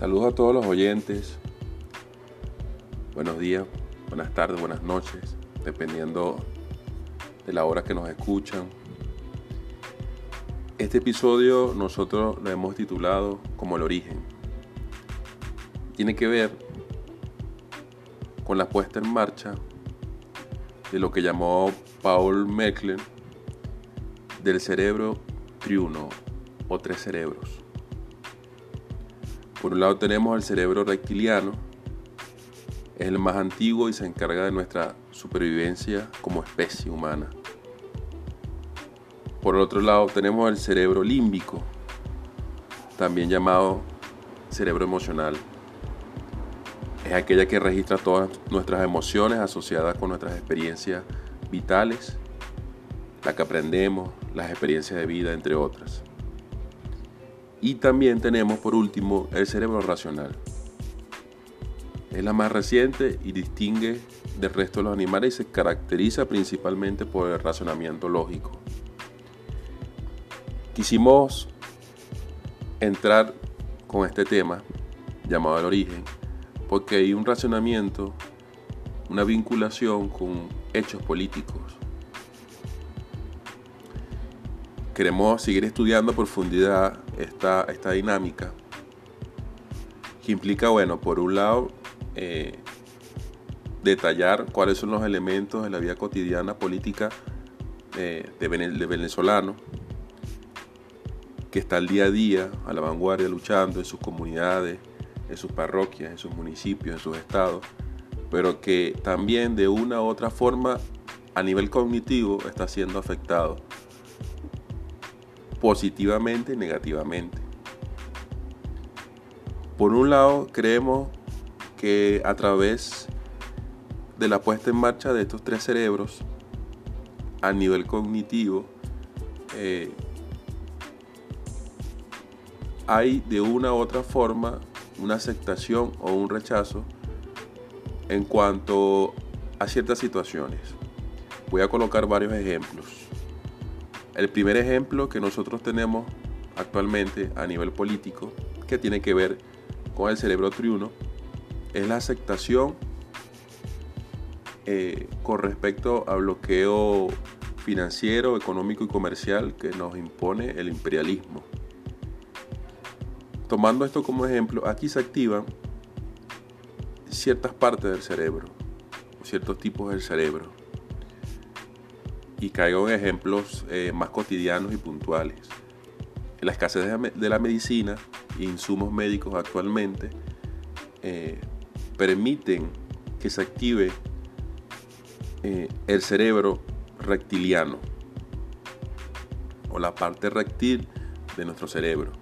Saludos a todos los oyentes. Buenos días, buenas tardes, buenas noches, dependiendo de la hora que nos escuchan. Este episodio nosotros lo hemos titulado como el origen. Tiene que ver con la puesta en marcha de lo que llamó Paul Mechlen del cerebro triuno o tres cerebros. Por un lado tenemos el cerebro reptiliano, es el más antiguo y se encarga de nuestra supervivencia como especie humana. Por el otro lado tenemos el cerebro límbico, también llamado cerebro emocional. Es aquella que registra todas nuestras emociones asociadas con nuestras experiencias vitales, la que aprendemos, las experiencias de vida, entre otras. Y también tenemos por último el cerebro racional. Es la más reciente y distingue del resto de los animales y se caracteriza principalmente por el razonamiento lógico. Quisimos entrar con este tema llamado el origen porque hay un razonamiento, una vinculación con hechos políticos queremos seguir estudiando a profundidad esta, esta dinámica, que implica, bueno, por un lado, eh, detallar cuáles son los elementos de la vida cotidiana política eh, de, de venezolano, que está al día a día, a la vanguardia, luchando en sus comunidades, en sus parroquias, en sus municipios, en sus estados, pero que también de una u otra forma a nivel cognitivo está siendo afectado positivamente y negativamente. Por un lado, creemos que a través de la puesta en marcha de estos tres cerebros, a nivel cognitivo, eh, hay de una u otra forma una aceptación o un rechazo en cuanto a ciertas situaciones. Voy a colocar varios ejemplos. El primer ejemplo que nosotros tenemos actualmente a nivel político, que tiene que ver con el cerebro triuno, es la aceptación eh, con respecto al bloqueo financiero, económico y comercial que nos impone el imperialismo. Tomando esto como ejemplo, aquí se activan ciertas partes del cerebro, ciertos tipos del cerebro y caigo en ejemplos eh, más cotidianos y puntuales. La escasez de la medicina e insumos médicos actualmente eh, permiten que se active eh, el cerebro reptiliano o la parte reptil de nuestro cerebro,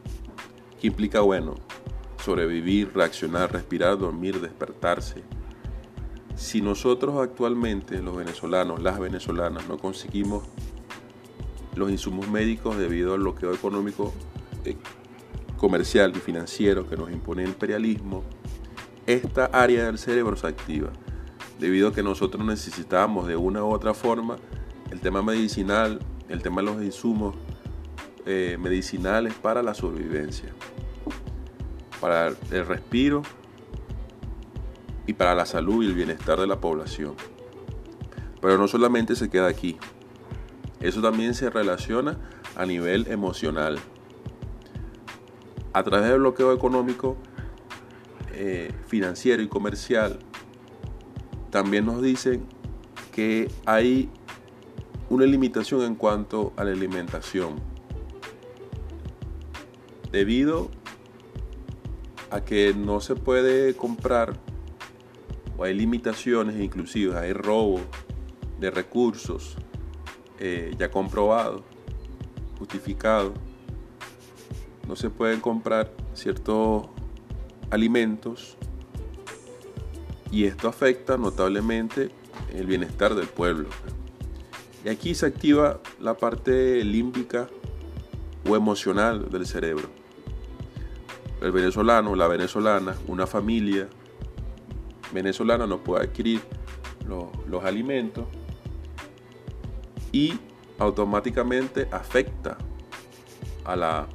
que implica, bueno, sobrevivir, reaccionar, respirar, dormir, despertarse, si nosotros actualmente, los venezolanos, las venezolanas, no conseguimos los insumos médicos debido al bloqueo económico, eh, comercial y financiero que nos impone el imperialismo, esta área del cerebro se activa, debido a que nosotros necesitamos de una u otra forma el tema medicinal, el tema de los insumos eh, medicinales para la sobrevivencia, para el respiro y para la salud y el bienestar de la población. Pero no solamente se queda aquí, eso también se relaciona a nivel emocional. A través del bloqueo económico, eh, financiero y comercial, también nos dicen que hay una limitación en cuanto a la alimentación. Debido a que no se puede comprar o hay limitaciones inclusive, hay robo de recursos eh, ya comprobado, justificado. No se pueden comprar ciertos alimentos y esto afecta notablemente el bienestar del pueblo. Y aquí se activa la parte límbica o emocional del cerebro. El venezolano, la venezolana, una familia, venezolana no puede adquirir los, alimentos y automáticamente afecta a la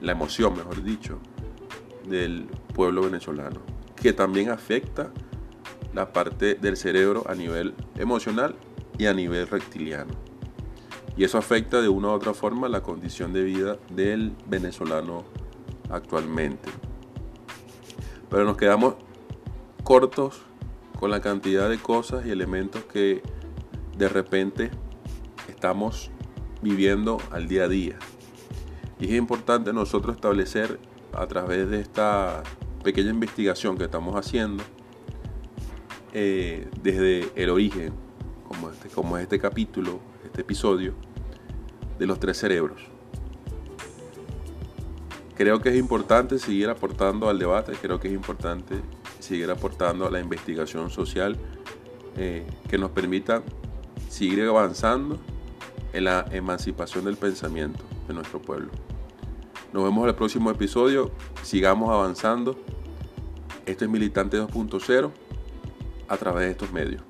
la emoción, mejor dicho, del pueblo venezolano, que también afecta la parte del cerebro a nivel emocional y a nivel reptiliano. Y eso afecta de una u otra forma la condición de vida del venezolano actualmente. Pero nos quedamos cortos con la cantidad de cosas y elementos que de repente estamos viviendo al día a día. Y es importante nosotros establecer a través de esta pequeña investigación que estamos haciendo eh, desde el origen, como este, este capítulo, este episodio, de los tres cerebros. Creo que es importante seguir aportando al debate, creo que es importante seguir aportando a la investigación social eh, que nos permita seguir avanzando en la emancipación del pensamiento de nuestro pueblo. Nos vemos en el próximo episodio, sigamos avanzando. Esto es Militante 2.0 a través de estos medios.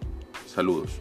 Saludos.